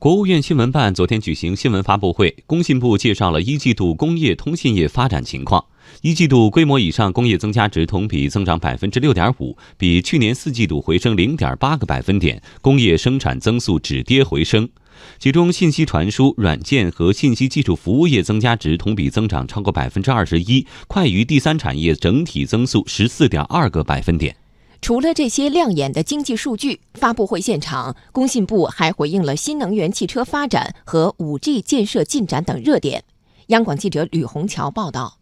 国务院新闻办昨天举行新闻发布会，工信部介绍了一季度工业通信业发展情况。一季度规模以上工业增加值同比增长百分之六点五，比去年四季度回升零点八个百分点，工业生产增速止跌回升。其中，信息传输、软件和信息技术服务业增加值同比增长超过百分之二十一，快于第三产业整体增速十四点二个百分点。除了这些亮眼的经济数据，发布会现场，工信部还回应了新能源汽车发展和五 G 建设进展等热点。央广记者吕红桥报道：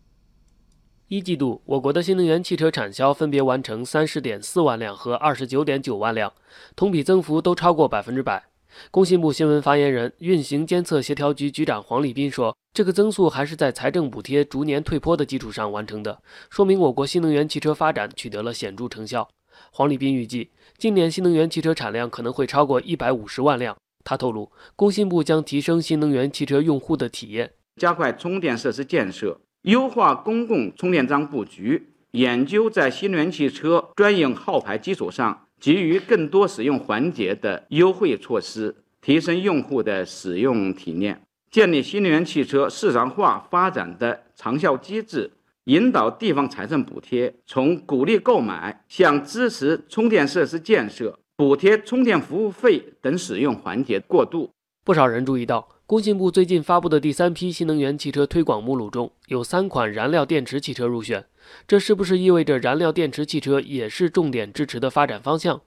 一季度，我国的新能源汽车产销分别完成三十点四万辆和二十九点九万辆，同比增幅都超过百分之百。工信部新闻发言人、运行监测协调局局长黄立斌说：“这个增速还是在财政补贴逐年退坡的基础上完成的，说明我国新能源汽车发展取得了显著成效。”黄立斌预计，今年新能源汽车产量可能会超过一百五十万辆。他透露，工信部将提升新能源汽车用户的体验，加快充电设施建设，优化公共充电桩布局，研究在新能源汽车专用号牌基础上给予更多使用环节的优惠措施，提升用户的使用体验，建立新能源汽车市场化发展的长效机制。引导地方财政补贴从鼓励购买向支持充电设施建设、补贴充电服务费等使用环节过渡。不少人注意到，工信部最近发布的第三批新能源汽车推广目录中有三款燃料电池汽车入选，这是不是意味着燃料电池汽车也是重点支持的发展方向？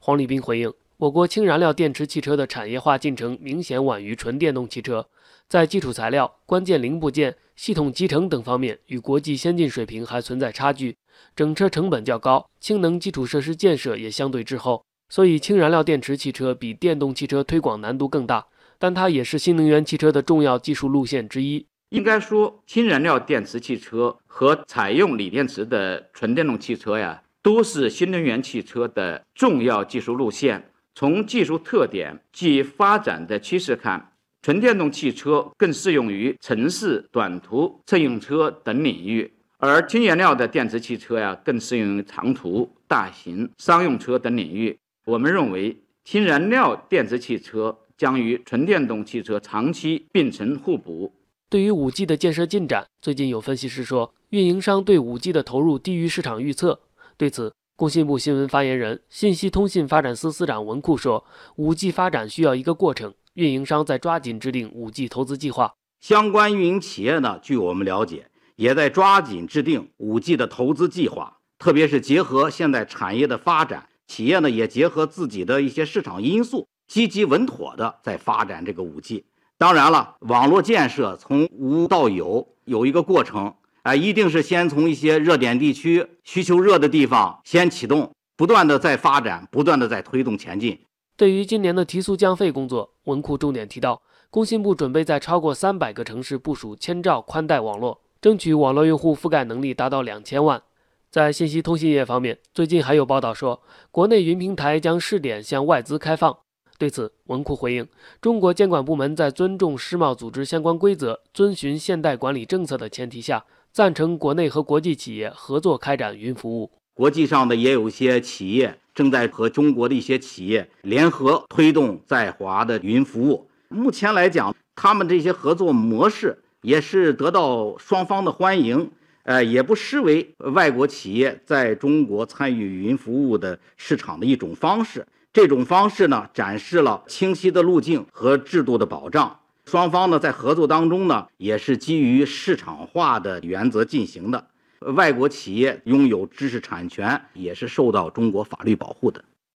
黄立斌回应。我国氢燃料电池汽车的产业化进程明显晚于纯电动汽车，在基础材料、关键零部件、系统集成等方面与国际先进水平还存在差距，整车成本较高，氢能基础设施建设也相对滞后，所以氢燃料电池汽车比电动汽车推广难度更大，但它也是新能源汽车的重要技术路线之一。应该说，氢燃料电池汽车和采用锂电池的纯电动汽车呀，都是新能源汽车的重要技术路线。从技术特点及发展的趋势看，纯电动汽车更适用于城市、短途乘用车等领域，而氢燃料的电池汽车呀，更适用于长途、大型商用车等领域。我们认为，氢燃料电池汽车将与纯电动汽车长期并存互补。对于五 G 的建设进展，最近有分析师说，运营商对五 G 的投入低于市场预测。对此，工信部新闻发言人、信息通信发展司司长文库说：“5G 发展需要一个过程，运营商在抓紧制定 5G 投资计划。相关运营企业呢，据我们了解，也在抓紧制定 5G 的投资计划。特别是结合现在产业的发展，企业呢也结合自己的一些市场因素，积极稳妥的在发展这个 5G。当然了，网络建设从无到有有一个过程。”啊，一定是先从一些热点地区、需求热的地方先启动，不断的在发展，不断的在推动前进。对于今年的提速降费工作，文库重点提到，工信部准备在超过三百个城市部署千兆宽带网络，争取网络用户覆盖能力达到两千万。在信息通信业方面，最近还有报道说，国内云平台将试点向外资开放。对此，文库回应：中国监管部门在尊重世贸组织相关规则、遵循现代管理政策的前提下。赞成国内和国际企业合作开展云服务。国际上的也有一些企业正在和中国的一些企业联合推动在华的云服务。目前来讲，他们这些合作模式也是得到双方的欢迎，呃，也不失为外国企业在中国参与云服务的市场的一种方式。这种方式呢，展示了清晰的路径和制度的保障。双方呢，在合作当中呢，也是基于市场化的原则进行的。外国企业拥有知识产权，也是受到中国法律保护的。